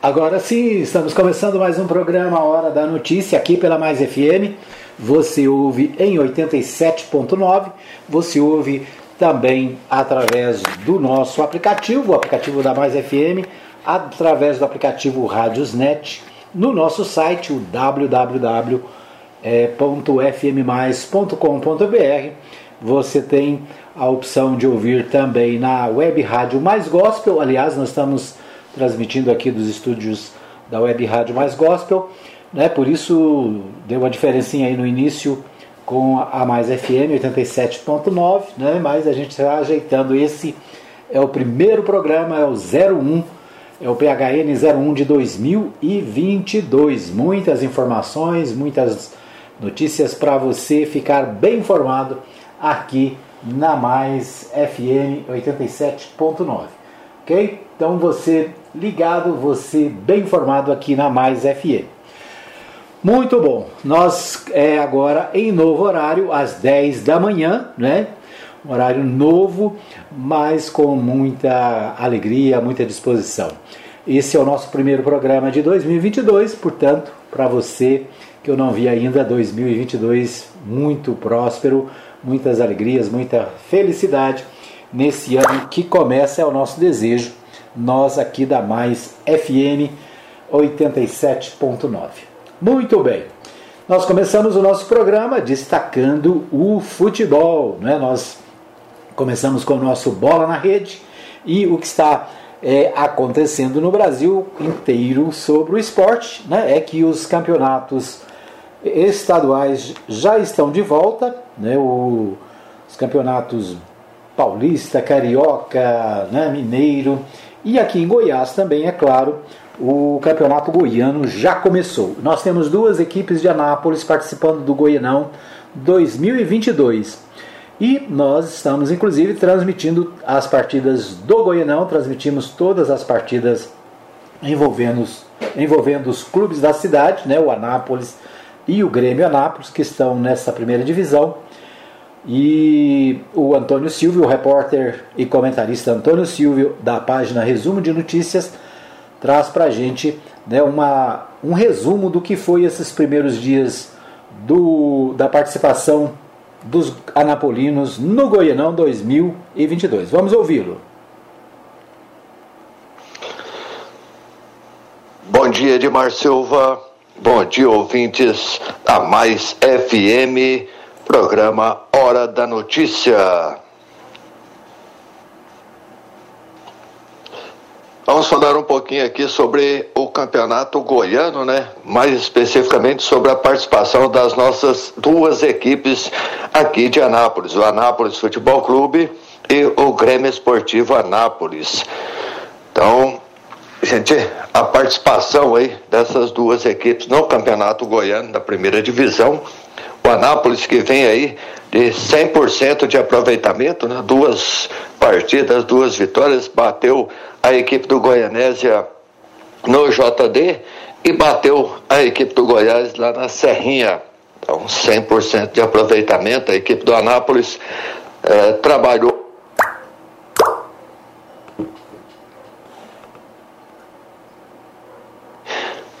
Agora sim, estamos começando mais um programa Hora da Notícia aqui pela Mais FM. Você ouve em 87.9, você ouve também através do nosso aplicativo, o aplicativo da Mais FM, através do aplicativo Rádiosnet, no nosso site, o www.fmmais.com.br. Você tem a opção de ouvir também na web rádio Mais Gospel. Aliás, nós estamos transmitindo aqui dos estúdios da Web Rádio Mais Gospel, né? Por isso deu uma diferencinha aí no início com a Mais FM 87.9, né? Mas a gente está ajeitando esse é o primeiro programa, é o 01, é o PHN 01 de 2022. Muitas informações, muitas notícias para você ficar bem informado aqui na Mais FM 87.9. OK? Então você ligado, você bem informado aqui na Mais FM. Muito bom. Nós é agora em novo horário, às 10 da manhã, né? Horário novo, mas com muita alegria, muita disposição. Esse é o nosso primeiro programa de 2022, portanto, para você que eu não vi ainda, 2022 muito próspero, muitas alegrias, muita felicidade nesse ano que começa, é o nosso desejo nós aqui da Mais FM 87.9. Muito bem. Nós começamos o nosso programa destacando o futebol, né? Nós começamos com o nosso Bola na Rede e o que está é, acontecendo no Brasil inteiro sobre o esporte, né? É que os campeonatos estaduais já estão de volta, né? O, os campeonatos paulista, carioca, né? mineiro e aqui em Goiás também, é claro, o campeonato goiano já começou. Nós temos duas equipes de Anápolis participando do Goianão 2022. E nós estamos inclusive transmitindo as partidas do Goianão, transmitimos todas as partidas envolvendo, envolvendo os clubes da cidade, né, o Anápolis e o Grêmio Anápolis, que estão nessa primeira divisão. E o Antônio Silvio, o repórter e comentarista Antônio Silvio, da página Resumo de Notícias, traz para a gente né, uma, um resumo do que foi esses primeiros dias do, da participação dos anapolinos no Goianão 2022. Vamos ouvi-lo. Bom dia, Edmar Silva. Bom dia, ouvintes da Mais FM Programa Hora da Notícia. Vamos falar um pouquinho aqui sobre o campeonato goiano, né? Mais especificamente sobre a participação das nossas duas equipes aqui de Anápolis, o Anápolis Futebol Clube e o Grêmio Esportivo Anápolis. Então, gente, a participação aí dessas duas equipes no campeonato goiano da primeira divisão o Anápolis que vem aí de 100% de aproveitamento, né? duas partidas, duas vitórias, bateu a equipe do Goianésia no JD e bateu a equipe do Goiás lá na Serrinha. Então, 100% de aproveitamento. A equipe do Anápolis eh, trabalhou.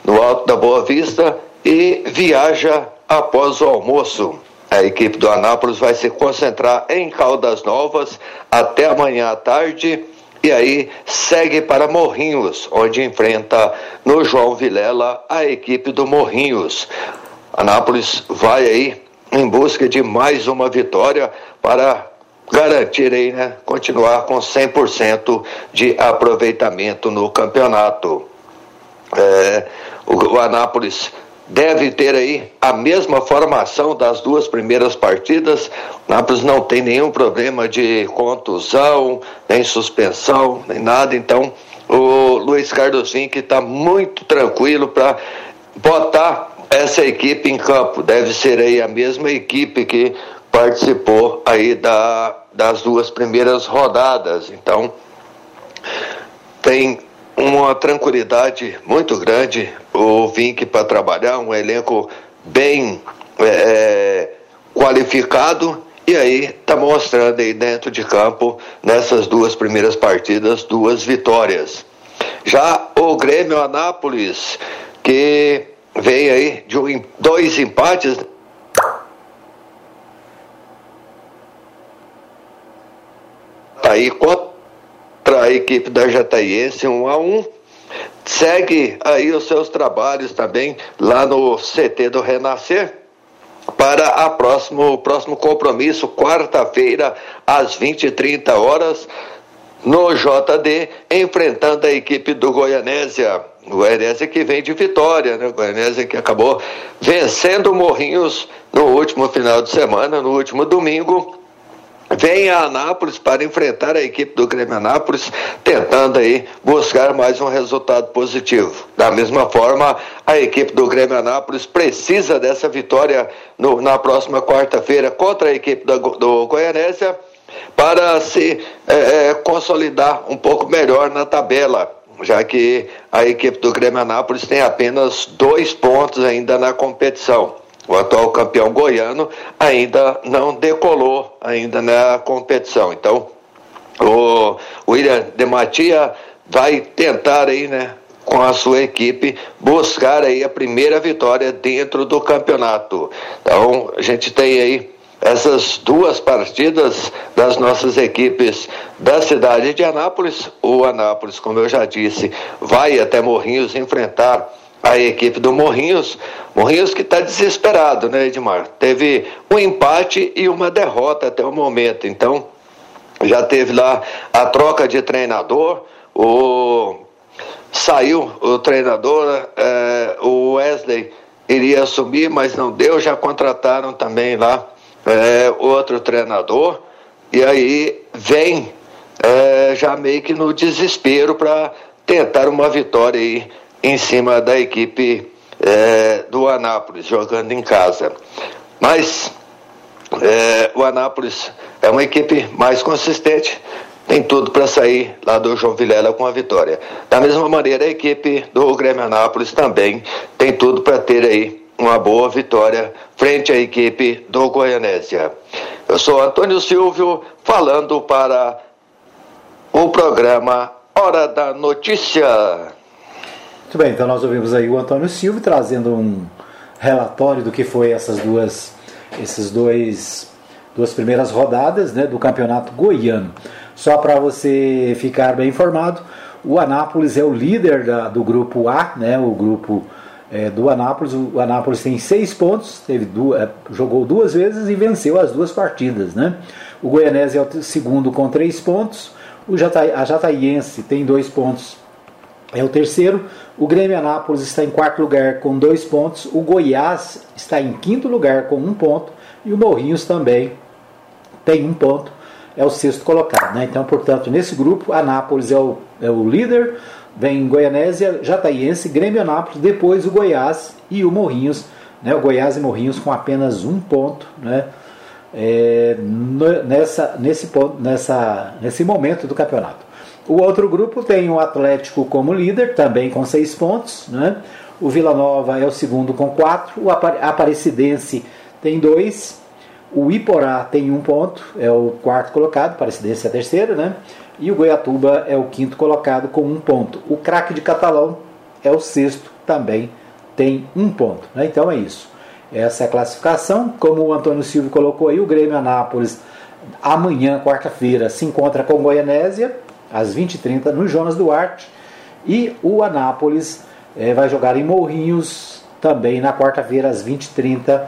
No Alto da Boa Vista e viaja após o almoço. A equipe do Anápolis vai se concentrar em Caldas Novas até amanhã à tarde e aí segue para Morrinhos, onde enfrenta no João Vilela a equipe do Morrinhos. Anápolis vai aí em busca de mais uma vitória para garantir aí, né, continuar com 100% de aproveitamento no campeonato. É, o, o Anápolis deve ter aí a mesma formação das duas primeiras partidas. Nápoles não tem nenhum problema de contusão, nem suspensão, nem nada. Então, o Luiz Carlos Vinck está muito tranquilo para botar essa equipe em campo. Deve ser aí a mesma equipe que participou aí da, das duas primeiras rodadas. Então, tem uma tranquilidade muito grande o Vink para trabalhar, um elenco bem é, é, qualificado e aí está mostrando aí dentro de campo nessas duas primeiras partidas duas vitórias. Já o Grêmio Anápolis, que veio aí de um, dois empates. Tá aí contra a equipe da Jataiense, um a um. Segue aí os seus trabalhos também lá no CT do Renascer para a próximo, o próximo compromisso, quarta-feira, às 20h30 horas, no JD, enfrentando a equipe do Goianésia. Goianésia que vem de vitória, né? Goianésia que acabou vencendo Morrinhos no último final de semana, no último domingo. Vem a Anápolis para enfrentar a equipe do Grêmio Anápolis, tentando aí buscar mais um resultado positivo. Da mesma forma, a equipe do Grêmio Anápolis precisa dessa vitória no, na próxima quarta-feira contra a equipe do, Goianésia para se é, é, consolidar um pouco melhor na tabela, já que a equipe do Grêmio Anápolis tem apenas dois pontos ainda na competição. O atual campeão goiano ainda não decolou ainda na competição. Então, o William de Matia vai tentar aí, né, com a sua equipe buscar aí a primeira vitória dentro do campeonato. Então, a gente tem aí essas duas partidas das nossas equipes da cidade de Anápolis. O Anápolis, como eu já disse, vai até Morrinhos enfrentar a equipe do Morrinhos. Morrinhos que está desesperado, né, Edmar? Teve um empate e uma derrota até o momento. Então, já teve lá a troca de treinador. O saiu o treinador, é, o Wesley iria assumir, mas não deu. Já contrataram também lá é, outro treinador, e aí vem é, já meio que no desespero para tentar uma vitória aí em cima da equipe é, do Anápolis, jogando em casa. Mas é, o Anápolis é uma equipe mais consistente, tem tudo para sair lá do João Vilela com a vitória. Da mesma maneira, a equipe do Grêmio Anápolis também tem tudo para ter aí uma boa vitória frente à equipe do Goianésia. Eu sou Antônio Silvio, falando para o programa Hora da Notícia. Muito bem, então nós ouvimos aí o Antônio Silvio trazendo um relatório do que foi essas duas, esses dois, duas primeiras rodadas né, do campeonato goiano. Só para você ficar bem informado, o Anápolis é o líder da, do grupo A, né, o grupo é, do Anápolis. O Anápolis tem seis pontos, teve duas, é, jogou duas vezes e venceu as duas partidas. Né? O Goianese é o segundo com três pontos. O Jata, a Jataiense tem dois pontos, é o terceiro. O Grêmio Anápolis está em quarto lugar com dois pontos. O Goiás está em quinto lugar com um ponto. E o Morrinhos também tem um ponto. É o sexto colocado. Né? Então, portanto, nesse grupo, Anápolis é o, é o líder vem Goianésia, Jataiense, Grêmio Anápolis, depois o Goiás e o Morrinhos, né, o Goiás e Morrinhos com apenas um ponto, né, é, nessa, nesse, ponto, nessa, nesse momento do campeonato. O outro grupo tem o Atlético como líder, também com seis pontos, né, o Vila Nova é o segundo com quatro, o Aparecidense tem dois, o Iporá tem um ponto, é o quarto colocado, Aparecidense é a terceira, né? E o Goiatuba é o quinto colocado com um ponto. O craque de Catalão é o sexto, também tem um ponto. Né? Então é isso. Essa é a classificação. Como o Antônio Silvio colocou aí, o Grêmio Anápolis amanhã, quarta-feira, se encontra com o Goianésia, às 20h30, no Jonas Duarte. E o Anápolis é, vai jogar em Morrinhos também na quarta-feira, às 20h30.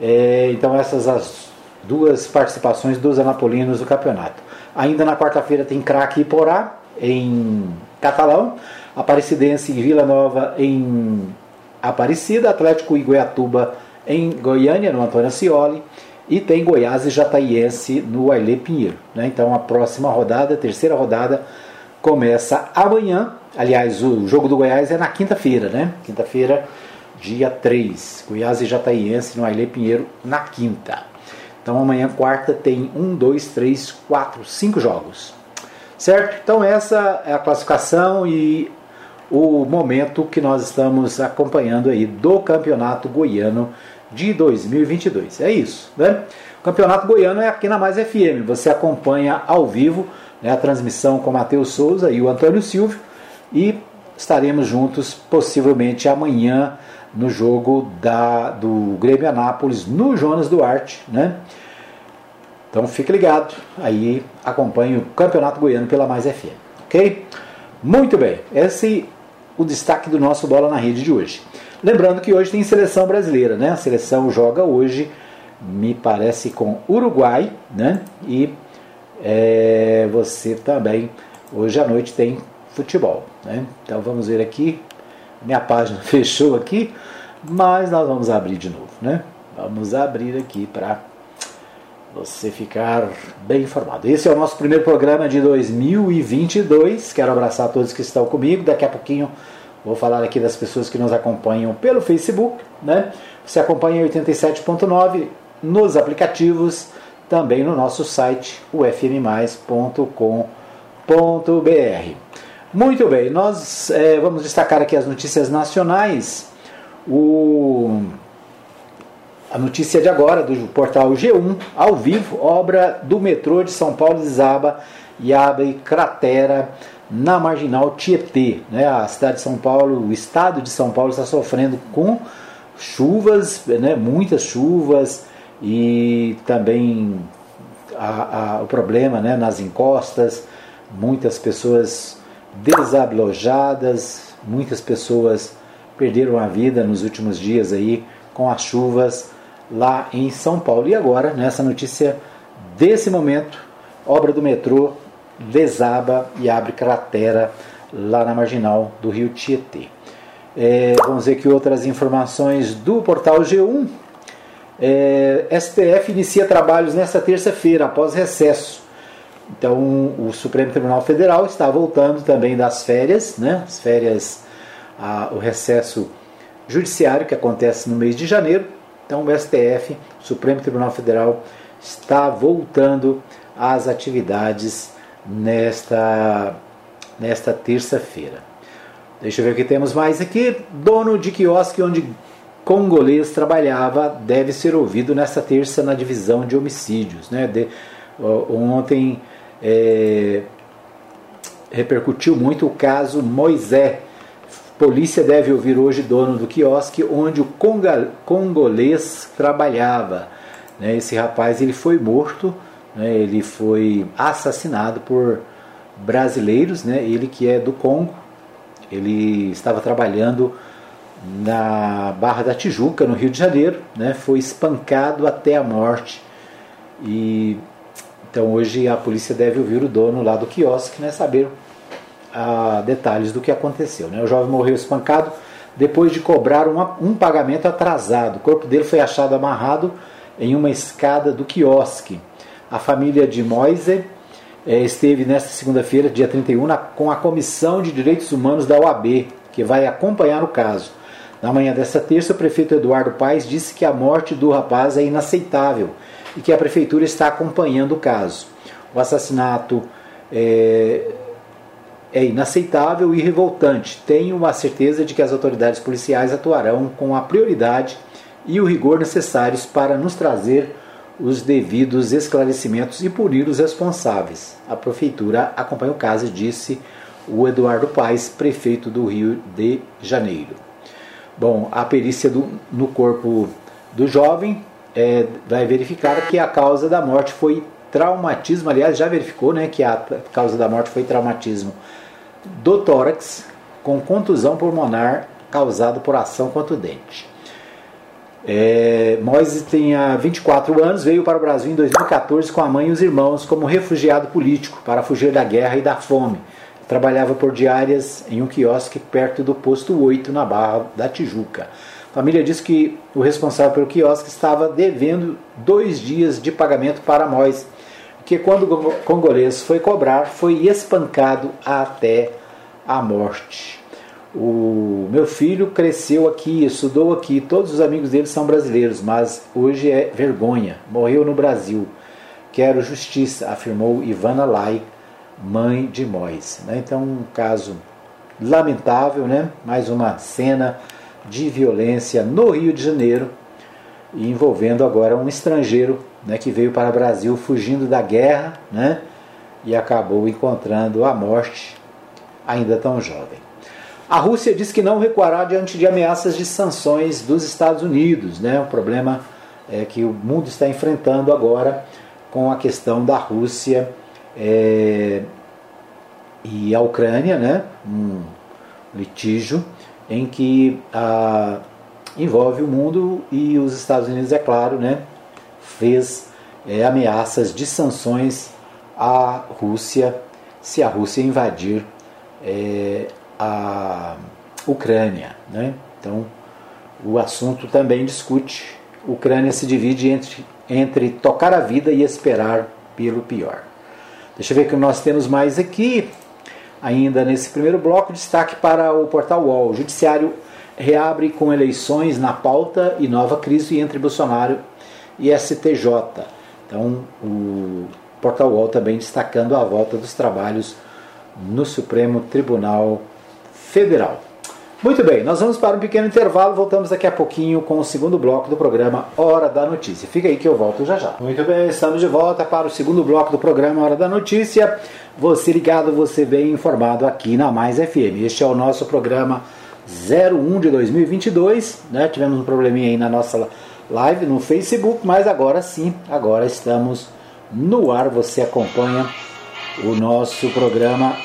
É, então essas as duas participações dos anapolinos do campeonato. Ainda na quarta-feira tem Craque e Porá, em Catalão. Aparecidense e Vila Nova em Aparecida. Atlético e Goiatuba em Goiânia, no Antônio Ascioli. E tem Goiás e Jataiense no Ailê Pinheiro. Né? Então a próxima rodada, a terceira rodada, começa amanhã. Aliás, o jogo do Goiás é na quinta-feira, né? Quinta-feira, dia 3. Goiás e Jataiense no Ailê Pinheiro na quinta. Então amanhã, quarta, tem um, dois, três, quatro, cinco jogos. Certo? Então essa é a classificação e o momento que nós estamos acompanhando aí do Campeonato Goiano de 2022. É isso, né? O Campeonato Goiano é aqui na Mais FM. Você acompanha ao vivo né, a transmissão com Matheus Souza e o Antônio Silvio. E estaremos juntos possivelmente amanhã no jogo da, do Grêmio Anápolis no Jonas Duarte, né? Então fique ligado, aí acompanhe o Campeonato Goiano pela Mais FM, ok? Muito bem, esse é o destaque do nosso Bola na Rede de hoje. Lembrando que hoje tem seleção brasileira, né? A seleção joga hoje, me parece, com Uruguai, né? E é, você também, hoje à noite tem futebol, né? Então vamos ver aqui, minha página fechou aqui, mas nós vamos abrir de novo, né? Vamos abrir aqui para você ficar bem informado. Esse é o nosso primeiro programa de 2022. Quero abraçar todos que estão comigo. Daqui a pouquinho vou falar aqui das pessoas que nos acompanham pelo Facebook, né? Você acompanha 87.9 nos aplicativos, também no nosso site, ufmmais.com.br. Muito bem, nós é, vamos destacar aqui as notícias nacionais. O a notícia de agora do portal G1, ao vivo, obra do metrô de São Paulo desaba e abre cratera na marginal Tietê. Né? A cidade de São Paulo, o estado de São Paulo está sofrendo com chuvas, né? muitas chuvas e também a, a, o problema né? nas encostas, muitas pessoas desablojadas, muitas pessoas perderam a vida nos últimos dias aí com as chuvas lá em São Paulo. E agora, nessa notícia desse momento, obra do metrô desaba e abre cratera lá na marginal do rio Tietê. É, vamos ver que outras informações do portal G1. É, STF inicia trabalhos nesta terça-feira, após recesso. Então, o Supremo Tribunal Federal está voltando também das férias, né? As férias, a, o recesso judiciário que acontece no mês de janeiro então o STF, Supremo Tribunal Federal, está voltando às atividades nesta, nesta terça-feira. Deixa eu ver o que temos mais aqui. Dono de quiosque onde congolês trabalhava deve ser ouvido nesta terça na divisão de homicídios. Né? De, ontem é, repercutiu muito o caso Moisés, Polícia deve ouvir hoje dono do quiosque onde o congolês trabalhava. Né? Esse rapaz ele foi morto, né? ele foi assassinado por brasileiros, né? ele que é do Congo. Ele estava trabalhando na Barra da Tijuca, no Rio de Janeiro, né? foi espancado até a morte. E então hoje a polícia deve ouvir o dono lá do quiosque, né? saber a detalhes do que aconteceu. Né? O jovem morreu espancado depois de cobrar uma, um pagamento atrasado. O corpo dele foi achado amarrado em uma escada do quiosque. A família de Moise é, esteve nesta segunda-feira, dia 31, na, com a Comissão de Direitos Humanos da OAB, que vai acompanhar o caso. Na manhã desta terça, o prefeito Eduardo Paes disse que a morte do rapaz é inaceitável e que a prefeitura está acompanhando o caso. O assassinato é, é inaceitável e revoltante. Tenho a certeza de que as autoridades policiais atuarão com a prioridade e o rigor necessários para nos trazer os devidos esclarecimentos e punir os responsáveis. A prefeitura acompanha o caso, disse o Eduardo Paes, prefeito do Rio de Janeiro. Bom, a perícia do, no corpo do jovem é, vai verificar que a causa da morte foi traumatismo, aliás, já verificou né, que a causa da morte foi traumatismo do tórax com contusão pulmonar causado por ação contra o dente. É, Moise tinha 24 anos, veio para o Brasil em 2014 com a mãe e os irmãos como refugiado político para fugir da guerra e da fome. Trabalhava por diárias em um quiosque perto do posto 8 na Barra da Tijuca. A família diz que o responsável pelo quiosque estava devendo dois dias de pagamento para Moise que quando o congolês foi cobrar, foi espancado até a morte. O meu filho cresceu aqui, estudou aqui, todos os amigos dele são brasileiros, mas hoje é vergonha. Morreu no Brasil. Quero justiça, afirmou Ivana Lai, mãe de Mois. Né? Então, um caso lamentável, né? mais uma cena de violência no Rio de Janeiro, envolvendo agora um estrangeiro né, que veio para o Brasil fugindo da guerra né, e acabou encontrando a morte ainda tão jovem. A Rússia diz que não recuará diante de ameaças de sanções dos Estados Unidos, né? O problema é que o mundo está enfrentando agora com a questão da Rússia é, e a Ucrânia, né? Um litígio em que a, envolve o mundo e os Estados Unidos, é claro, né? Fez é, ameaças de sanções à Rússia se a Rússia invadir é, a Ucrânia. Né? Então, o assunto também discute. Ucrânia se divide entre, entre tocar a vida e esperar pelo pior. Deixa eu ver o que nós temos mais aqui. Ainda nesse primeiro bloco, destaque para o portal UOL. O Judiciário reabre com eleições na pauta e nova crise entre Bolsonaro e STJ. Então, o portal UOL também destacando a volta dos trabalhos no Supremo Tribunal Federal. Muito bem, nós vamos para um pequeno intervalo, voltamos daqui a pouquinho com o segundo bloco do programa Hora da Notícia. Fica aí que eu volto já já. Muito bem, estamos de volta para o segundo bloco do programa Hora da Notícia. Você ligado, você bem informado aqui na Mais FM. Este é o nosso programa 01 de 2022, né? Tivemos um probleminha aí na nossa live no Facebook, mas agora sim, agora estamos no ar. Você acompanha o nosso programa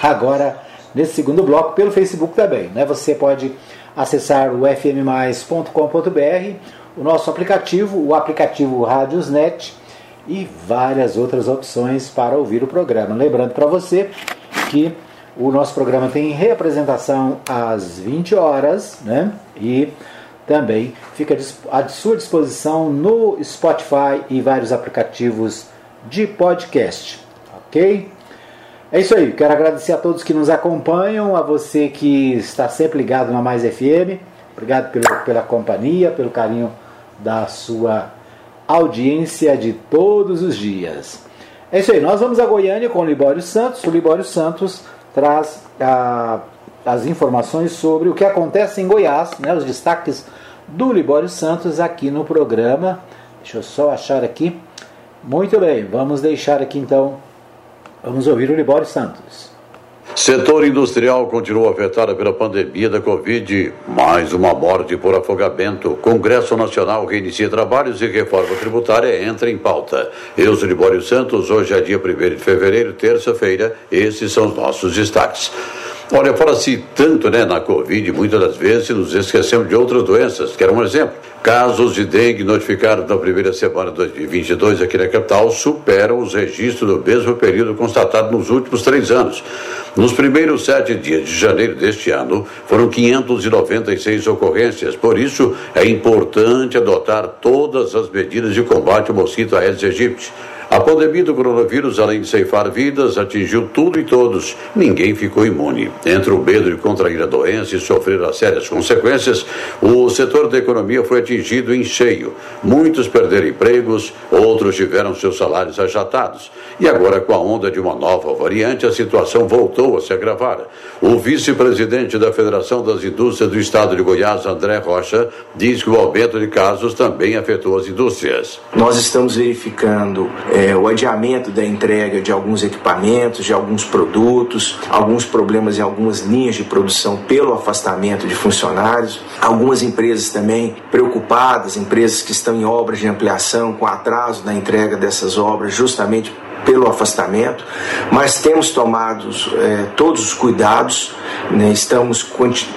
agora nesse segundo bloco pelo Facebook também. Né? Você pode acessar o fmmais.com.br, o nosso aplicativo, o aplicativo Radiosnet e várias outras opções para ouvir o programa. Lembrando para você que o nosso programa tem reapresentação às 20 horas, né? E também fica à sua disposição no Spotify e vários aplicativos de podcast, ok? É isso aí, quero agradecer a todos que nos acompanham, a você que está sempre ligado na Mais FM. Obrigado pelo, pela companhia, pelo carinho da sua audiência de todos os dias. É isso aí, nós vamos a Goiânia com o Libório Santos. O Libório Santos traz ah, as informações sobre o que acontece em Goiás, né, os destaques do Libório Santos aqui no programa. Deixa eu só achar aqui. Muito bem, vamos deixar aqui então Vamos ouvir o Libório Santos. Setor industrial continua afetado pela pandemia da Covid. Mais uma morte por afogamento. Congresso Nacional reinicia trabalhos e reforma tributária entra em pauta. Eu sou Libório Santos. Hoje é dia 1 de fevereiro, terça-feira. Esses são os nossos destaques. Olha, fala-se tanto né, na Covid, muitas das vezes nos esquecemos de outras doenças. Quero um exemplo. Casos de dengue notificados na primeira semana de 2022 aqui na capital superam os registros do mesmo período constatado nos últimos três anos. Nos primeiros sete dias de janeiro deste ano, foram 596 ocorrências. Por isso, é importante adotar todas as medidas de combate ao mosquito Aedes aegypti. A pandemia do coronavírus, além de ceifar vidas, atingiu tudo e todos. Ninguém ficou imune. Entre o medo de contrair a doença e sofrer as sérias consequências, o setor da economia foi atingido em cheio. Muitos perderam empregos, outros tiveram seus salários achatados. E agora, com a onda de uma nova variante, a situação voltou a se agravar. O vice-presidente da Federação das Indústrias do Estado de Goiás, André Rocha, diz que o aumento de casos também afetou as indústrias. Nós estamos verificando. É, é, o adiamento da entrega de alguns equipamentos, de alguns produtos, alguns problemas em algumas linhas de produção pelo afastamento de funcionários, algumas empresas também preocupadas, empresas que estão em obras de ampliação com atraso na entrega dessas obras, justamente pelo afastamento, mas temos tomado é, todos os cuidados, né, estamos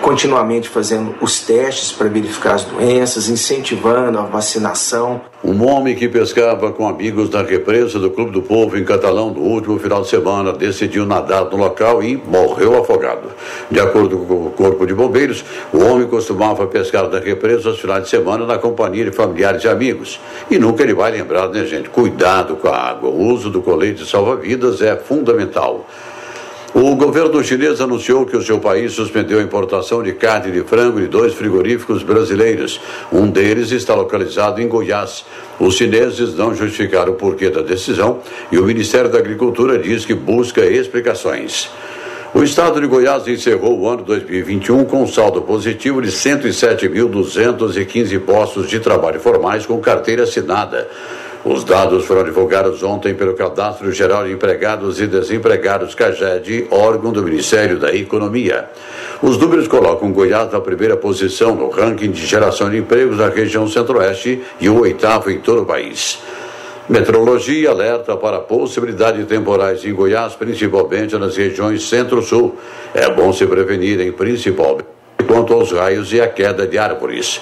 continuamente fazendo os testes para verificar as doenças, incentivando a vacinação. Um homem que pescava com amigos na represa do Clube do Povo em Catalão no último final de semana decidiu nadar no local e morreu afogado. De acordo com o Corpo de Bombeiros, o homem costumava pescar na represa aos finais de semana na companhia de familiares e amigos. E nunca ele vai lembrar, né, gente? Cuidado com a água. O uso do colete salva-vidas é fundamental. O governo chinês anunciou que o seu país suspendeu a importação de carne de frango de dois frigoríficos brasileiros. Um deles está localizado em Goiás. Os chineses não justificaram o porquê da decisão e o Ministério da Agricultura diz que busca explicações. O estado de Goiás encerrou o ano 2021 com um saldo positivo de 107.215 postos de trabalho formais com carteira assinada. Os dados foram divulgados ontem pelo Cadastro Geral de Empregados e Desempregados CAGED, órgão do Ministério da Economia. Os números colocam Goiás na primeira posição no ranking de geração de empregos da região centro-oeste e o oitavo em todo o país. Meteorologia alerta para possibilidade de temporais em Goiás, principalmente nas regiões centro-sul. É bom se prevenirem, principalmente quanto aos raios e a queda de árvores.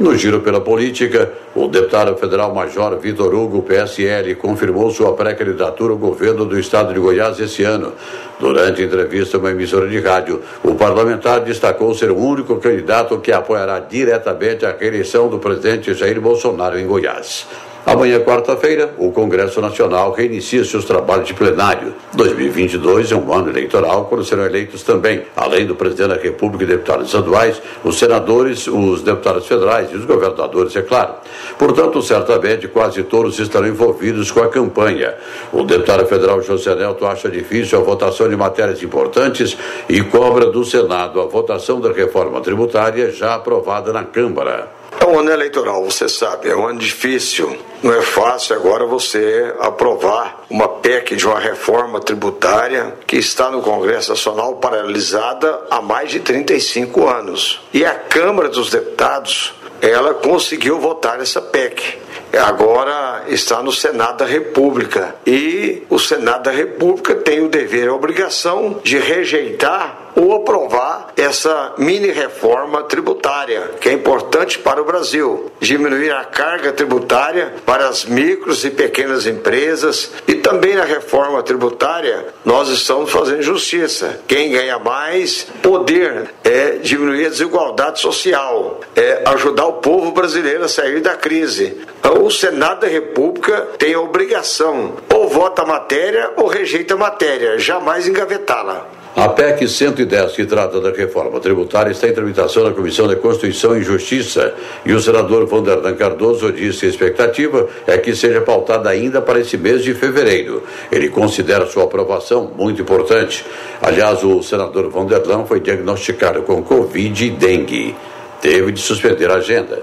No giro pela política, o deputado federal Major Vitor Hugo, PSL, confirmou sua pré-candidatura ao governo do estado de Goiás esse ano. Durante entrevista a uma emissora de rádio, o parlamentar destacou ser o único candidato que apoiará diretamente a reeleição do presidente Jair Bolsonaro em Goiás. Amanhã, quarta-feira, o Congresso Nacional reinicia seus trabalhos de plenário. 2022 é um ano eleitoral, quando serão eleitos também, além do presidente da República e deputados estaduais, os senadores, os deputados federais e os governadores, é claro. Portanto, certamente, quase todos estarão envolvidos com a campanha. O deputado federal José Nelto acha difícil a votação de matérias importantes e cobra do Senado a votação da reforma tributária já aprovada na Câmara. É um ano eleitoral, você sabe, é um ano difícil. Não é fácil agora você aprovar uma PEC de uma reforma tributária que está no Congresso Nacional paralisada há mais de 35 anos. E a Câmara dos Deputados, ela conseguiu votar essa PEC agora está no Senado da República. E o Senado da República tem o dever e a obrigação de rejeitar ou aprovar essa mini reforma tributária, que é importante para o Brasil. Diminuir a carga tributária para as micros e pequenas empresas e também na reforma tributária nós estamos fazendo justiça. Quem ganha mais poder é diminuir a desigualdade social, é ajudar o povo brasileiro a sair da crise. Então, o Senado da República tem a obrigação ou vota a matéria ou rejeita a matéria, jamais engavetá-la. A PEC 110, que trata da reforma tributária, está em tramitação na Comissão de Constituição e Justiça e o senador Vanderlan Cardoso disse que a expectativa é que seja pautada ainda para esse mês de fevereiro. Ele considera sua aprovação muito importante. Aliás, o senador Vanderlan foi diagnosticado com Covid e dengue. Teve de suspender a agenda.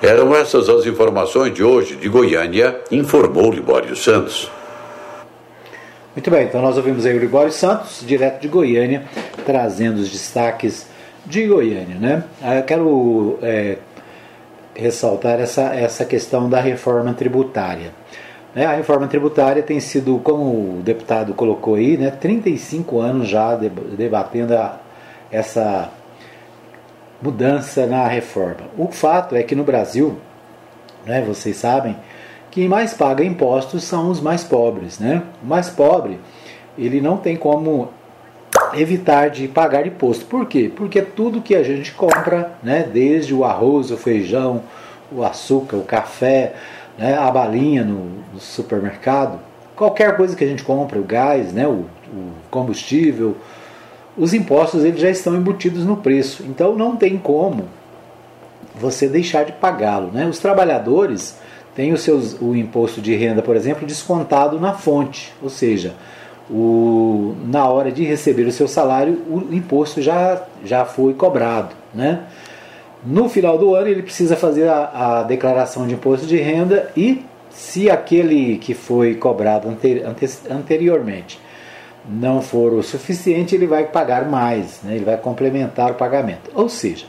Eram essas as informações de hoje de Goiânia, informou Libório Santos. Muito bem, então nós ouvimos aí o Libório Santos, direto de Goiânia, trazendo os destaques de Goiânia. Né? Ah, eu quero é, ressaltar essa, essa questão da reforma tributária. Né? A reforma tributária tem sido, como o deputado colocou aí, né, 35 anos já debatendo a, essa mudança na reforma. O fato é que no Brasil, né, vocês sabem, quem mais paga impostos são os mais pobres. Né? O mais pobre, ele não tem como evitar de pagar imposto. Por quê? Porque tudo que a gente compra, né, desde o arroz, o feijão, o açúcar, o café, né, a balinha no, no supermercado, qualquer coisa que a gente compra, o gás, né, o, o combustível, os impostos eles já estão embutidos no preço. Então não tem como você deixar de pagá-lo. Né? Os trabalhadores tem o, seus, o imposto de renda, por exemplo, descontado na fonte, ou seja, o, na hora de receber o seu salário, o imposto já, já foi cobrado. Né? No final do ano, ele precisa fazer a, a declaração de imposto de renda e, se aquele que foi cobrado ante, ante, anteriormente não for o suficiente, ele vai pagar mais, né? ele vai complementar o pagamento. Ou seja,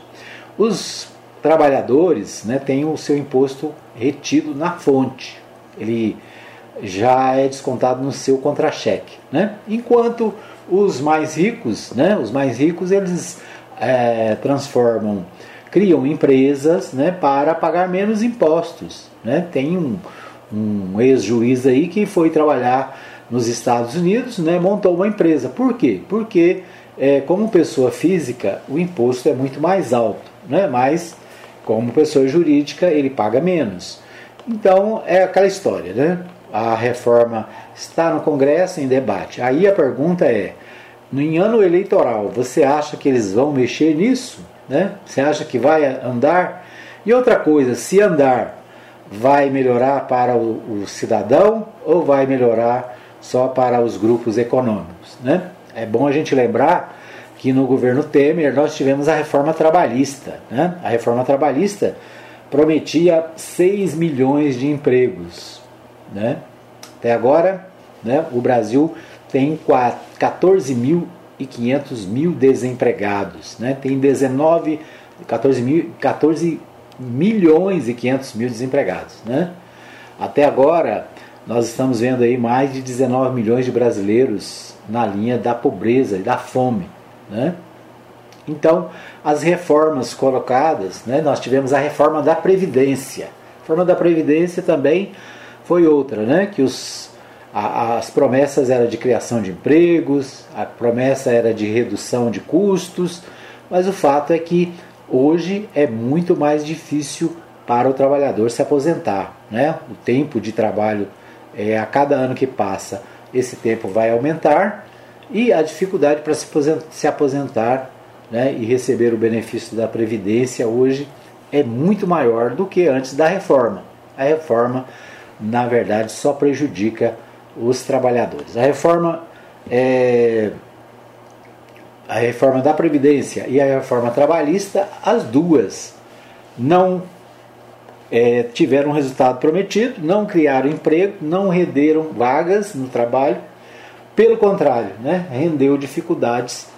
os trabalhadores né, têm o seu imposto retido na fonte. Ele já é descontado no seu contra-cheque. Né? Enquanto os mais ricos, né, os mais ricos, eles é, transformam, criam empresas né, para pagar menos impostos. Né? Tem um, um ex-juiz aí que foi trabalhar nos Estados Unidos, né, montou uma empresa. Por quê? Porque é, como pessoa física, o imposto é muito mais alto, né? mas como pessoa jurídica, ele paga menos. Então, é aquela história, né? A reforma está no Congresso em debate. Aí a pergunta é: no ano eleitoral, você acha que eles vão mexer nisso? Né? Você acha que vai andar? E outra coisa, se andar, vai melhorar para o, o cidadão ou vai melhorar só para os grupos econômicos? Né? É bom a gente lembrar que no governo Temer nós tivemos a reforma trabalhista. Né? A reforma trabalhista prometia 6 milhões de empregos. Né? Até agora, né, o Brasil tem 14.500 mil desempregados, né? tem 19, 14, mil, 14 milhões e 500 mil desempregados. Né? Até agora, nós estamos vendo aí mais de 19 milhões de brasileiros na linha da pobreza e da fome. Né? Então, as reformas colocadas, né, nós tivemos a reforma da Previdência. A reforma da Previdência também foi outra, né, que os, a, as promessas eram de criação de empregos, a promessa era de redução de custos, mas o fato é que hoje é muito mais difícil para o trabalhador se aposentar. Né? O tempo de trabalho, é, a cada ano que passa, esse tempo vai aumentar e a dificuldade para se aposentar né, e receber o benefício da Previdência hoje é muito maior do que antes da reforma. A reforma, na verdade, só prejudica os trabalhadores. A reforma é, a reforma da Previdência e a reforma trabalhista, as duas não é, tiveram o resultado prometido, não criaram emprego, não renderam vagas no trabalho, pelo contrário, né, rendeu dificuldades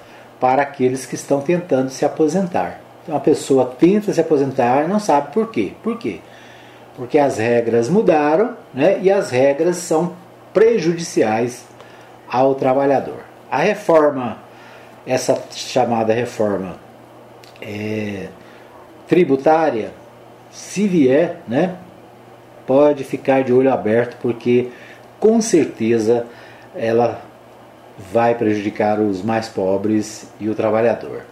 para aqueles que estão tentando se aposentar. Então a pessoa tenta se aposentar e não sabe por quê. Por quê? Porque as regras mudaram né, e as regras são prejudiciais ao trabalhador. A reforma, essa chamada reforma é, tributária, se vier, né, pode ficar de olho aberto, porque com certeza ela vai prejudicar os mais pobres e o trabalhador.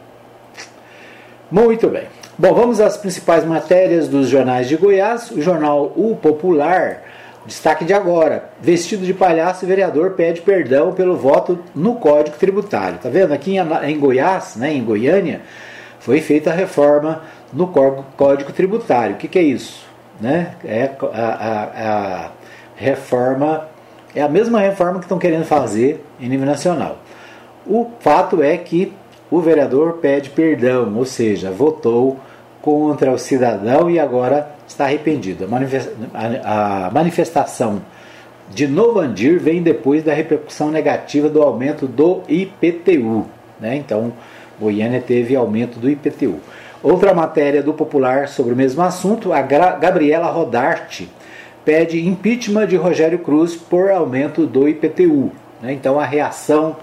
Muito bem. Bom, vamos às principais matérias dos jornais de Goiás. O jornal O Popular, destaque de agora: vestido de palhaço, o vereador pede perdão pelo voto no Código Tributário. Tá vendo? Aqui em Goiás, né, em Goiânia, foi feita a reforma no Código Tributário. O que, que é isso? Né? É a, a, a reforma é a mesma reforma que estão querendo fazer em nível nacional. O fato é que o vereador pede perdão, ou seja, votou contra o cidadão e agora está arrependido. A manifestação de Novandir vem depois da repercussão negativa do aumento do IPTU. Né? Então, Goiânia teve aumento do IPTU. Outra matéria do Popular sobre o mesmo assunto, a Gabriela Rodarte pede impeachment de Rogério Cruz por aumento do IPTU. Né? Então a reação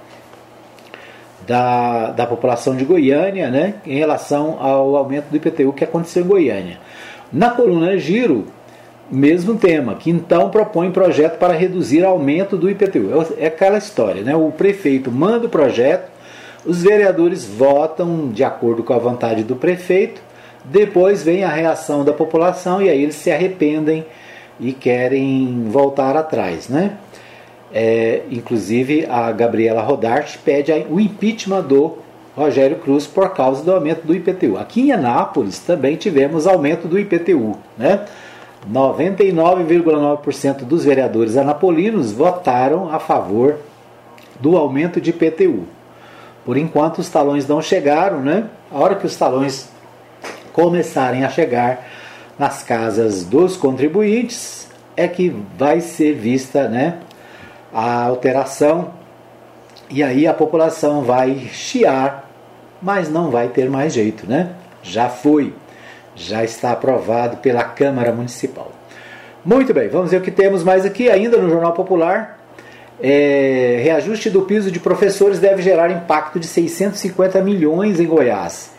da, da população de Goiânia né, em relação ao aumento do IPTU que aconteceu em Goiânia. Na coluna Giro, mesmo tema, que então propõe projeto para reduzir aumento do IPTU. É aquela história, né? O prefeito manda o projeto, os vereadores votam de acordo com a vontade do prefeito, depois vem a reação da população e aí eles se arrependem e querem voltar atrás, né? É, inclusive a Gabriela Rodarte pede o impeachment do Rogério Cruz por causa do aumento do IPTU. Aqui em Anápolis também tivemos aumento do IPTU, né? 99,9% dos vereadores anapolinos votaram a favor do aumento de IPTU. Por enquanto os talões não chegaram, né? A hora que os talões começarem a chegar, nas casas dos contribuintes é que vai ser vista né, a alteração e aí a população vai chiar, mas não vai ter mais jeito, né? Já foi, já está aprovado pela Câmara Municipal. Muito bem, vamos ver o que temos mais aqui ainda no Jornal Popular. É, reajuste do piso de professores deve gerar impacto de 650 milhões em Goiás.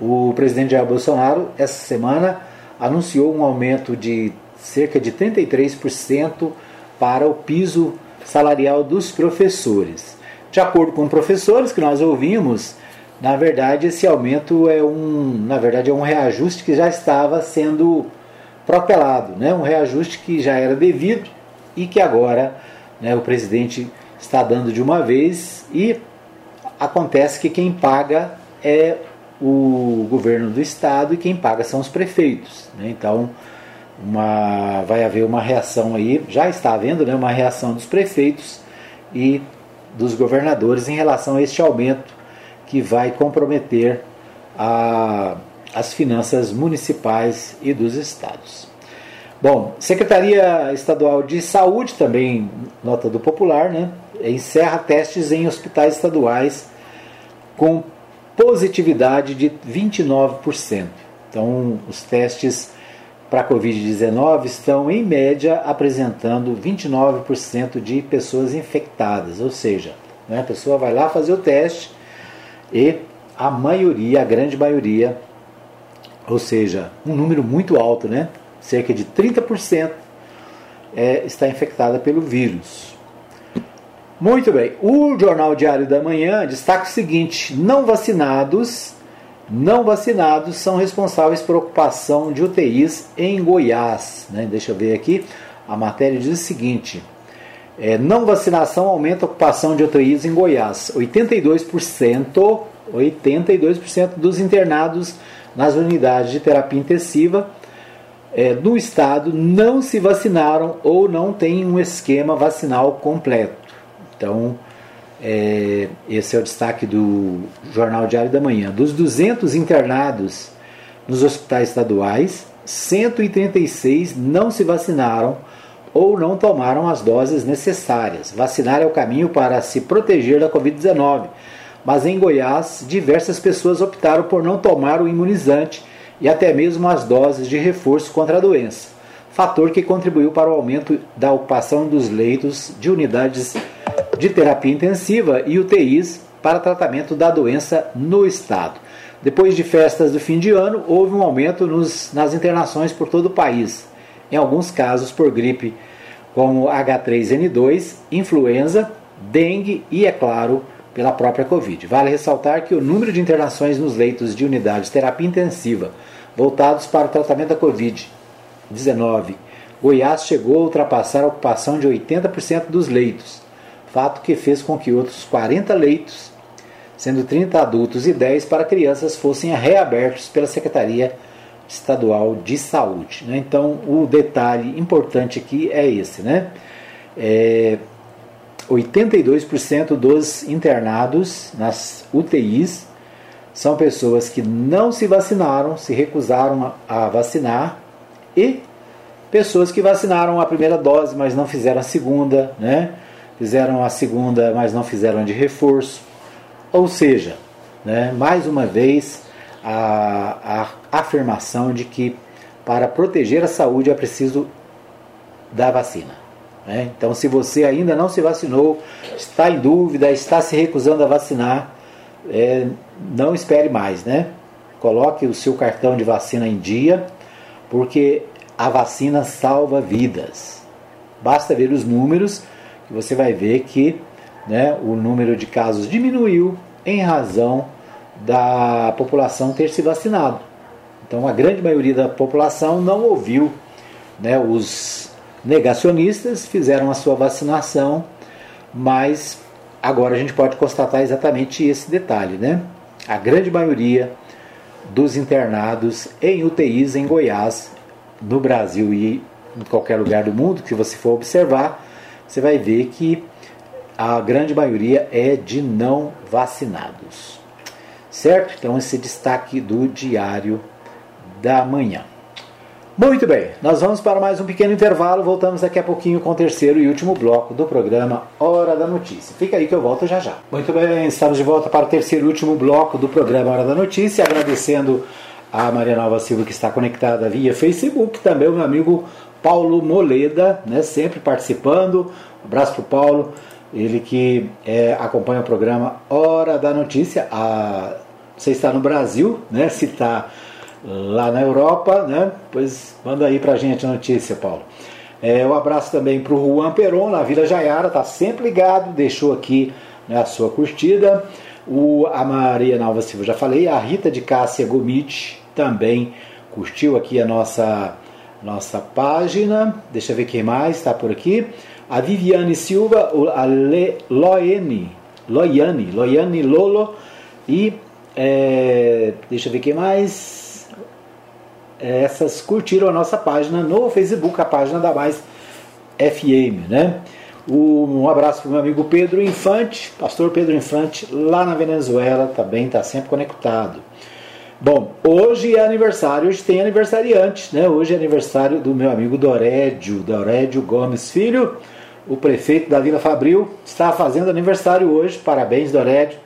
O presidente Jair Bolsonaro, essa semana, anunciou um aumento de cerca de 33% para o piso salarial dos professores. De acordo com professores que nós ouvimos, na verdade esse aumento é um, na verdade é um reajuste que já estava sendo propelado, né? um reajuste que já era devido e que agora né, o presidente está dando de uma vez e acontece que quem paga é o governo do estado e quem paga são os prefeitos. Né? Então, uma, vai haver uma reação aí, já está havendo né, uma reação dos prefeitos e dos governadores em relação a este aumento que vai comprometer a, as finanças municipais e dos estados. Bom, Secretaria Estadual de Saúde, também nota do Popular, né? Encerra testes em hospitais estaduais com positividade de 29%. Então, os testes para Covid-19 estão, em média, apresentando 29% de pessoas infectadas, ou seja, né, a pessoa vai lá fazer o teste e a maioria, a grande maioria, ou seja, um número muito alto, né, cerca de 30% é, está infectada pelo vírus. Muito bem, o Jornal Diário da Manhã destaca o seguinte: não vacinados não vacinados são responsáveis por ocupação de UTIs em Goiás. Né? Deixa eu ver aqui. A matéria diz o seguinte: é, não vacinação aumenta a ocupação de UTIs em Goiás. 82%, 82% dos internados nas unidades de terapia intensiva é, no estado não se vacinaram ou não têm um esquema vacinal completo. Então, é, esse é o destaque do Jornal Diário da Manhã. Dos 200 internados nos hospitais estaduais, 136 não se vacinaram ou não tomaram as doses necessárias. Vacinar é o caminho para se proteger da Covid-19. Mas em Goiás, diversas pessoas optaram por não tomar o imunizante e até mesmo as doses de reforço contra a doença, fator que contribuiu para o aumento da ocupação dos leitos de unidades de terapia intensiva e UTIs para tratamento da doença no estado. Depois de festas do fim de ano, houve um aumento nos, nas internações por todo o país, em alguns casos por gripe como H3N2, influenza, dengue e, é claro, pela própria Covid. Vale ressaltar que o número de internações nos leitos de unidades de terapia intensiva voltados para o tratamento da Covid-19, Goiás chegou a ultrapassar a ocupação de 80% dos leitos fato que fez com que outros 40 leitos, sendo 30 adultos e 10 para crianças, fossem reabertos pela Secretaria Estadual de Saúde. Né? Então, o detalhe importante aqui é esse, né? É, 82% dos internados nas UTIs são pessoas que não se vacinaram, se recusaram a, vacinar e pessoas que vacinaram a primeira dose, mas não fizeram a segunda, né? Fizeram a segunda, mas não fizeram de reforço. Ou seja, né, mais uma vez, a, a afirmação de que para proteger a saúde é preciso da vacina. Né? Então, se você ainda não se vacinou, está em dúvida, está se recusando a vacinar, é, não espere mais, né? Coloque o seu cartão de vacina em dia, porque a vacina salva vidas. Basta ver os números você vai ver que né, o número de casos diminuiu em razão da população ter se vacinado. Então a grande maioria da população não ouviu né, os negacionistas, fizeram a sua vacinação, mas agora a gente pode constatar exatamente esse detalhe. Né? A grande maioria dos internados em UTIs em Goiás, no Brasil e em qualquer lugar do mundo que você for observar, você vai ver que a grande maioria é de não vacinados. Certo? Então, esse destaque do Diário da Manhã. Muito bem, nós vamos para mais um pequeno intervalo. Voltamos daqui a pouquinho com o terceiro e último bloco do programa Hora da Notícia. Fica aí que eu volto já já. Muito bem, estamos de volta para o terceiro e último bloco do programa Hora da Notícia. Agradecendo a Maria Nova Silva que está conectada via Facebook, também o meu amigo Paulo Moleda, né, sempre participando. Um abraço para o Paulo, ele que é, acompanha o programa Hora da Notícia. A, você está no Brasil, né? Se está lá na Europa, né? Pois manda aí para a gente a notícia, Paulo. É, um abraço também para o Juan Peron, na Vila Jaiara, tá sempre ligado, deixou aqui né, a sua curtida. O, a Maria Nova Silva, já falei, a Rita de Cássia Gomit também curtiu aqui a nossa nossa página. Deixa eu ver quem mais está por aqui. A Viviane Silva, a Le, Loene, Loiane, Loiane Lolo e é, deixa eu ver quem mais. É, essas curtiram a nossa página no Facebook, a página da Mais FM, né? Um abraço para o meu amigo Pedro Infante, pastor Pedro Infante, lá na Venezuela, também está sempre conectado. Bom, hoje é aniversário, hoje tem aniversariante, né? Hoje é aniversário do meu amigo Dorédio, Dorédio Gomes Filho, o prefeito da Vila Fabril, está fazendo aniversário hoje. Parabéns, Dorédio.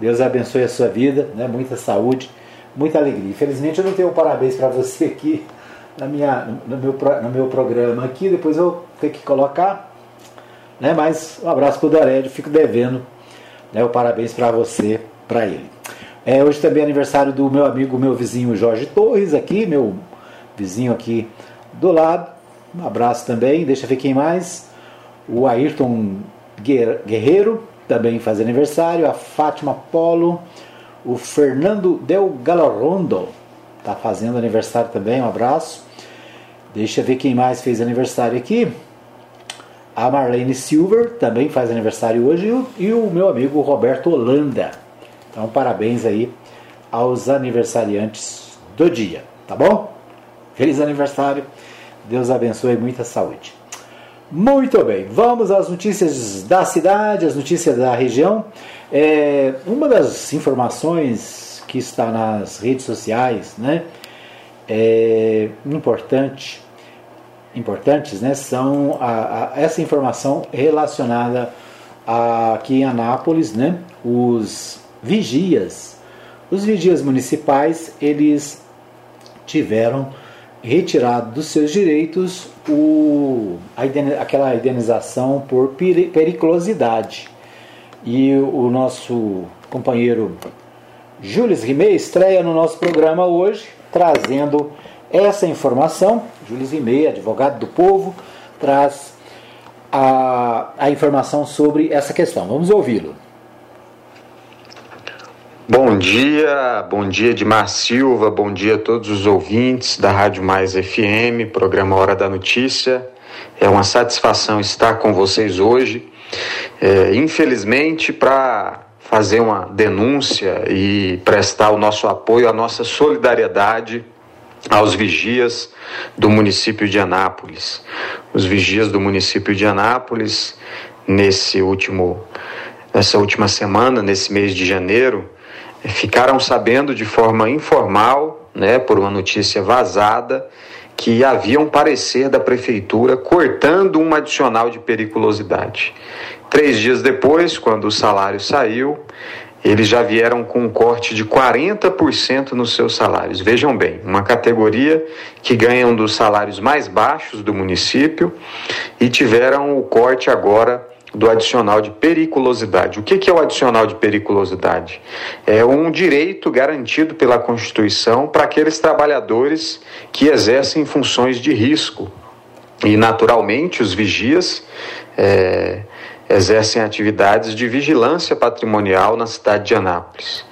Deus abençoe a sua vida, né? Muita saúde, muita alegria. Infelizmente eu não tenho um parabéns para você aqui na minha, no, meu, no meu programa aqui, depois eu tenho que colocar, né? Mas um abraço para o Dorédio, fico devendo né? o parabéns para você, para ele. É, hoje também é aniversário do meu amigo, meu vizinho Jorge Torres, aqui, meu vizinho aqui do lado. Um abraço também. Deixa eu ver quem mais. O Ayrton Guerreiro também faz aniversário. A Fátima Polo. O Fernando Del Galorondo está fazendo aniversário também. Um abraço. Deixa eu ver quem mais fez aniversário aqui. A Marlene Silver também faz aniversário hoje. E o meu amigo Roberto Holanda então, parabéns aí aos aniversariantes do dia, tá bom? Feliz aniversário, Deus abençoe e muita saúde. Muito bem, vamos às notícias da cidade, as notícias da região. É, uma das informações que está nas redes sociais, né, é, importante, importantes, né, são a, a, essa informação relacionada a, aqui em Anápolis, né, os vigias. Os vigias municipais, eles tiveram retirado dos seus direitos o, aquela indenização por periculosidade. E o nosso companheiro Júlio Rimei estreia no nosso programa hoje, trazendo essa informação. Júlio Rimei, advogado do povo, traz a, a informação sobre essa questão. Vamos ouvi-lo. Bom dia, bom dia Edmar Silva, bom dia a todos os ouvintes da Rádio Mais FM, programa Hora da Notícia. É uma satisfação estar com vocês hoje. É, infelizmente, para fazer uma denúncia e prestar o nosso apoio, a nossa solidariedade aos vigias do município de Anápolis. Os vigias do município de Anápolis, nesse último, nessa última semana, nesse mês de janeiro, ficaram sabendo de forma informal, né, por uma notícia vazada, que havia um parecer da prefeitura cortando um adicional de periculosidade. Três dias depois, quando o salário saiu, eles já vieram com um corte de 40% nos seus salários. Vejam bem, uma categoria que ganha um dos salários mais baixos do município e tiveram o corte agora do adicional de periculosidade. O que é o adicional de periculosidade? É um direito garantido pela Constituição para aqueles trabalhadores que exercem funções de risco. E, naturalmente, os vigias é, exercem atividades de vigilância patrimonial na cidade de Anápolis.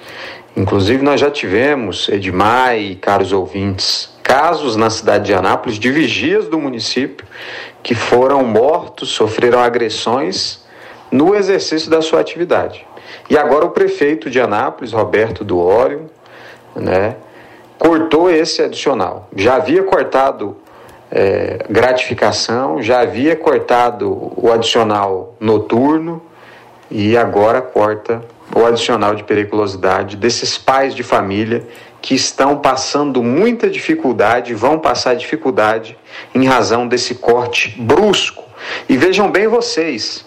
Inclusive, nós já tivemos, Edmar e caros ouvintes, casos na cidade de Anápolis de vigias do município que foram mortos, sofreram agressões no exercício da sua atividade. E agora o prefeito de Anápolis, Roberto Duório, né, cortou esse adicional. Já havia cortado é, gratificação, já havia cortado o adicional noturno e agora corta o adicional de periculosidade desses pais de família que estão passando muita dificuldade, vão passar dificuldade em razão desse corte brusco. E vejam bem vocês,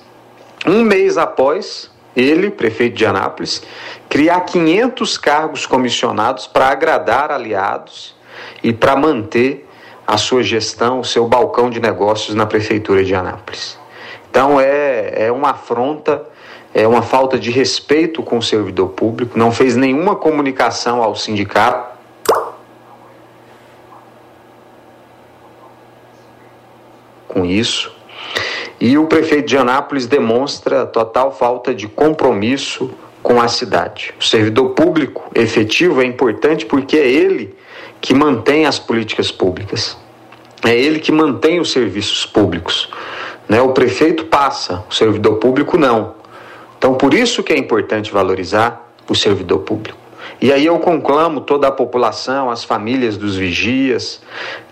um mês após ele, prefeito de Anápolis, criar 500 cargos comissionados para agradar aliados e para manter a sua gestão, o seu balcão de negócios na prefeitura de Anápolis. Então é, é uma afronta é uma falta de respeito com o servidor público, não fez nenhuma comunicação ao sindicato. Com isso. E o prefeito de Anápolis demonstra total falta de compromisso com a cidade. O servidor público efetivo é importante porque é ele que mantém as políticas públicas. É ele que mantém os serviços públicos. Né? O prefeito passa, o servidor público não. Então, por isso que é importante valorizar o servidor público. E aí eu conclamo toda a população, as famílias dos vigias,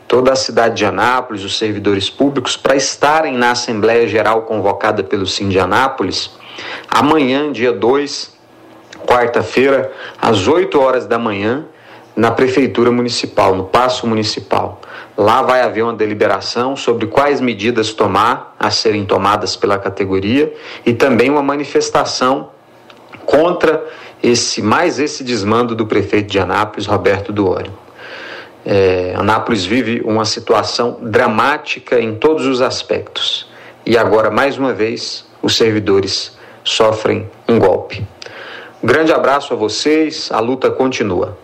toda a cidade de Anápolis, os servidores públicos, para estarem na Assembleia Geral convocada pelo Sim de Anápolis, amanhã, dia 2, quarta-feira, às 8 horas da manhã, na prefeitura municipal, no passo municipal. Lá vai haver uma deliberação sobre quais medidas tomar, a serem tomadas pela categoria, e também uma manifestação contra esse mais esse desmando do prefeito de Anápolis, Roberto Duório. É, Anápolis vive uma situação dramática em todos os aspectos. E agora, mais uma vez, os servidores sofrem um golpe. Um grande abraço a vocês, a luta continua.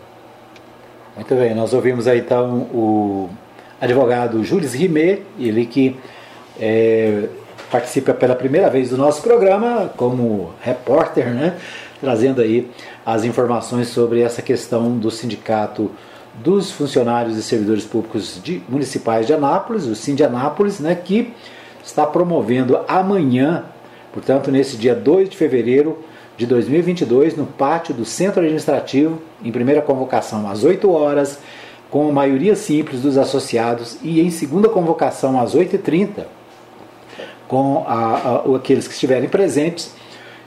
Muito bem, nós ouvimos aí então o advogado Júlio Rimet, ele que é, participa pela primeira vez do nosso programa como repórter, né, trazendo aí as informações sobre essa questão do sindicato dos funcionários e servidores públicos de, municipais de Anápolis, o Sim de Anápolis, né, que está promovendo amanhã, portanto, nesse dia 2 de fevereiro, de 2022 no pátio do Centro Administrativo, em primeira convocação às 8 horas, com maioria simples dos associados, e em segunda convocação às 8h30, com a, a, aqueles que estiverem presentes.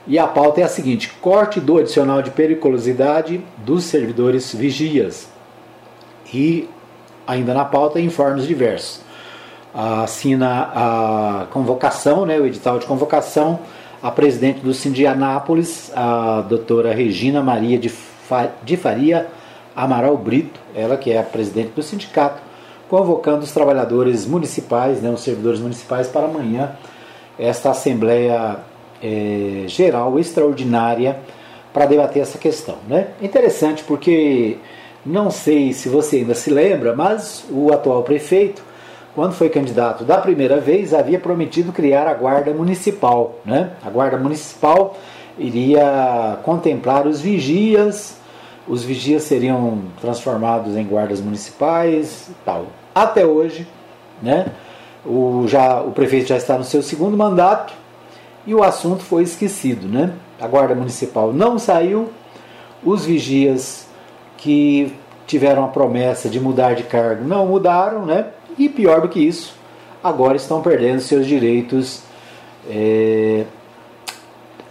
E a pauta é a seguinte: corte do adicional de periculosidade dos servidores vigias. E ainda na pauta, informes diversos. Assina a convocação, né, o edital de convocação a presidente do Sindianápolis, a doutora Regina Maria de, de Faria Amaral Brito, ela que é a presidente do sindicato, convocando os trabalhadores municipais, né, os servidores municipais, para amanhã esta Assembleia é, Geral Extraordinária para debater essa questão. Né? Interessante porque não sei se você ainda se lembra, mas o atual prefeito quando foi candidato da primeira vez, havia prometido criar a Guarda Municipal. Né? A Guarda Municipal iria contemplar os vigias, os vigias seriam transformados em guardas municipais tal. Até hoje, né? o, já, o prefeito já está no seu segundo mandato e o assunto foi esquecido. Né? A Guarda Municipal não saiu, os vigias que tiveram a promessa de mudar de cargo não mudaram, né? E pior do que isso, agora estão perdendo seus direitos é,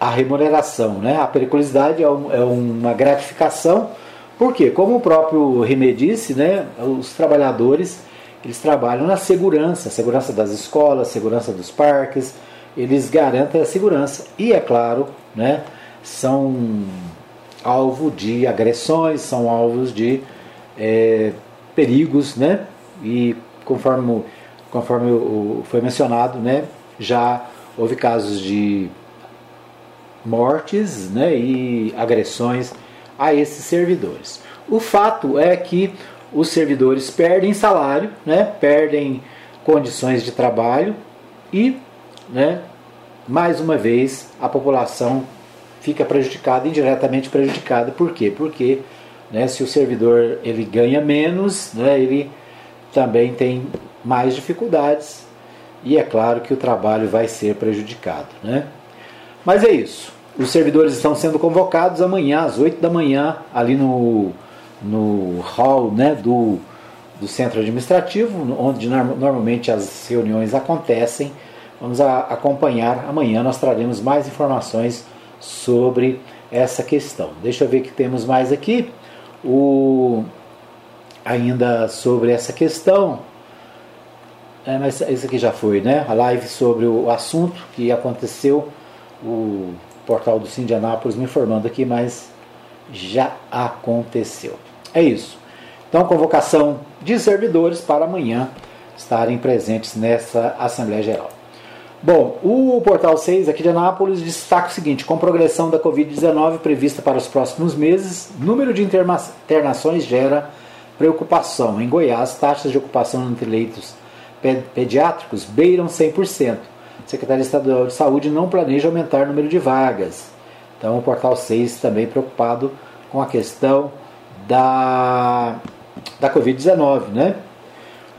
à remuneração. Né? A periculosidade é, um, é uma gratificação, porque, como o próprio Rimé disse, né, os trabalhadores eles trabalham na segurança, segurança das escolas, segurança dos parques, eles garantem a segurança. E, é claro, né, são alvo de agressões, são alvos de é, perigos, né? E conforme, conforme foi mencionado, né, já houve casos de mortes né, e agressões a esses servidores. O fato é que os servidores perdem salário, né, perdem condições de trabalho e, né, mais uma vez, a população fica prejudicada, indiretamente prejudicada. Por quê? Porque né, se o servidor ele ganha menos, né, ele também tem mais dificuldades e é claro que o trabalho vai ser prejudicado. Né? Mas é isso. Os servidores estão sendo convocados amanhã às 8 da manhã, ali no, no hall né, do, do centro administrativo, onde normalmente as reuniões acontecem. Vamos a, acompanhar. Amanhã nós traremos mais informações sobre essa questão. Deixa eu ver o que temos mais aqui. O ainda sobre essa questão. É, mas isso aqui já foi, né? A live sobre o assunto que aconteceu, o portal do Sim de Anápolis me informando aqui, mas já aconteceu. É isso. Então, convocação de servidores para amanhã estarem presentes nessa Assembleia Geral. Bom, o Portal 6 aqui de Anápolis destaca o seguinte: com progressão da Covid-19 prevista para os próximos meses, número de internações gera preocupação. Em Goiás, taxas de ocupação entre leitos pediátricos beiram 100%. Secretaria Estadual de Saúde não planeja aumentar o número de vagas. Então, o Portal 6 também preocupado com a questão da, da Covid-19, né?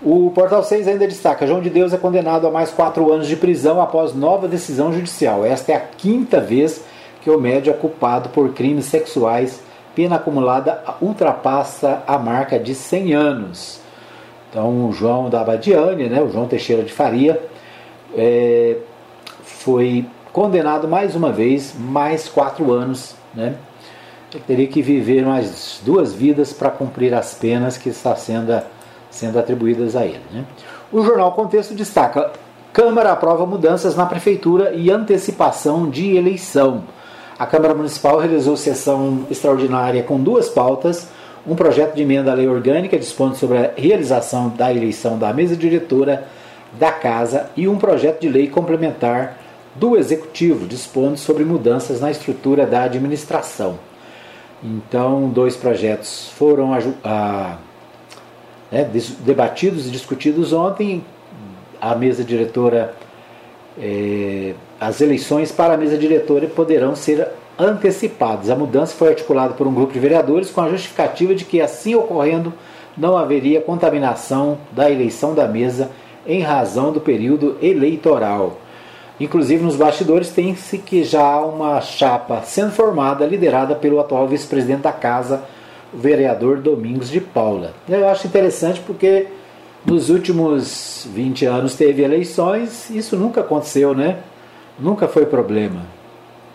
O Portal 6 ainda destaca: João de Deus é condenado a mais quatro anos de prisão após nova decisão judicial. Esta é a quinta vez que o médio é culpado por crimes sexuais pena acumulada ultrapassa a marca de 100 anos. Então, o João da Abadiane, né, o João Teixeira de Faria, é, foi condenado mais uma vez, mais quatro anos, né, ele teria que viver mais duas vidas para cumprir as penas que estão sendo, sendo atribuídas a ele. Né? O jornal Contexto destaca: Câmara aprova mudanças na Prefeitura e antecipação de eleição. A Câmara Municipal realizou sessão extraordinária com duas pautas um projeto de emenda à lei orgânica dispondo sobre a realização da eleição da mesa diretora da Casa e um projeto de lei complementar do Executivo dispondo sobre mudanças na estrutura da administração. Então, dois projetos foram a, a, né, debatidos e discutidos ontem. A mesa diretora, eh, as eleições para a mesa diretora poderão ser antecipados. A mudança foi articulada por um grupo de vereadores com a justificativa de que, assim ocorrendo, não haveria contaminação da eleição da mesa em razão do período eleitoral. Inclusive, nos bastidores tem-se que já há uma chapa sendo formada, liderada pelo atual vice-presidente da casa, o vereador Domingos de Paula. Eu acho interessante porque nos últimos 20 anos teve eleições, isso nunca aconteceu, né? Nunca foi problema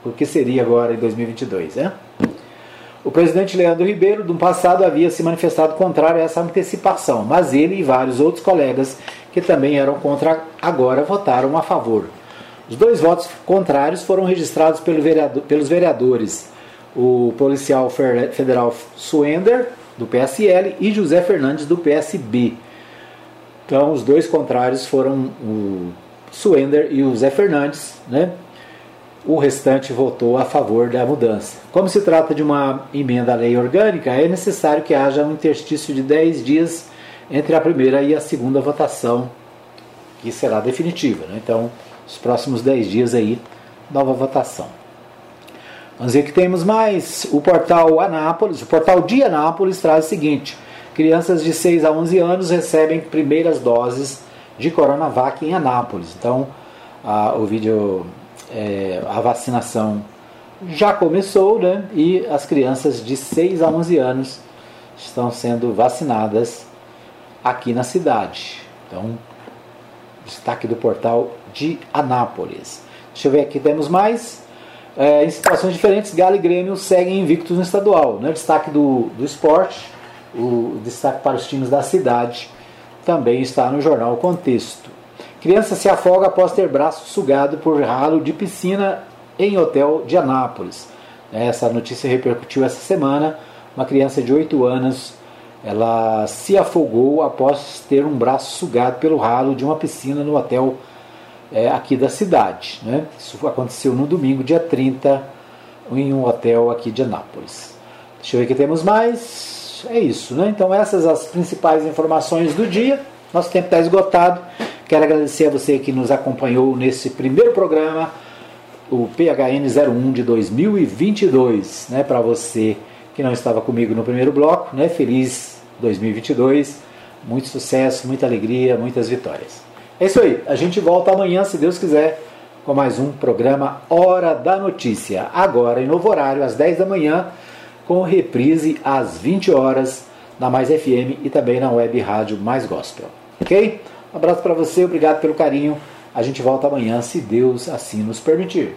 o que seria agora em 2022. Né? O presidente Leandro Ribeiro, no passado, havia se manifestado contrário a essa antecipação, mas ele e vários outros colegas que também eram contra, agora votaram a favor. Os dois votos contrários foram registrados pelo vereador, pelos vereadores, o policial federal Suender, do PSL, e José Fernandes, do PSB. Então, os dois contrários foram o Suender e o Zé Fernandes, né? O restante votou a favor da mudança. Como se trata de uma emenda à lei orgânica, é necessário que haja um interstício de 10 dias entre a primeira e a segunda votação, que será definitiva. Né? Então, os próximos 10 dias aí, nova votação. Vamos ver que temos mais. O portal Anápolis, o portal de Anápolis traz o seguinte: crianças de 6 a 11 anos recebem primeiras doses de Coronavac em Anápolis. Então, a, o vídeo é, a vacinação já começou, né? E as crianças de 6 a 11 anos estão sendo vacinadas aqui na cidade. Então, destaque do portal de Anápolis. Deixa eu ver aqui, temos mais. É, em situações diferentes, Galo e Grêmio seguem invictos no estadual. Né? Destaque do, do esporte, o destaque para os times da cidade também está no jornal Contexto. Criança se afoga após ter braço sugado por ralo de piscina em hotel de Anápolis. Essa notícia repercutiu essa semana. Uma criança de 8 anos ela se afogou após ter um braço sugado pelo ralo de uma piscina no hotel é, aqui da cidade. Né? Isso aconteceu no domingo, dia 30, em um hotel aqui de Anápolis. Deixa eu ver o que temos mais. É isso, né? Então essas as principais informações do dia. Nosso tempo está esgotado. Quero agradecer a você que nos acompanhou nesse primeiro programa, o PHN 01 de 2022. Né, Para você que não estava comigo no primeiro bloco, né, feliz 2022, muito sucesso, muita alegria, muitas vitórias. É isso aí, a gente volta amanhã, se Deus quiser, com mais um programa Hora da Notícia. Agora em novo horário, às 10 da manhã, com reprise às 20 horas na Mais FM e também na web rádio Mais Gospel. Ok? Abraço para você, obrigado pelo carinho. A gente volta amanhã, se Deus assim nos permitir.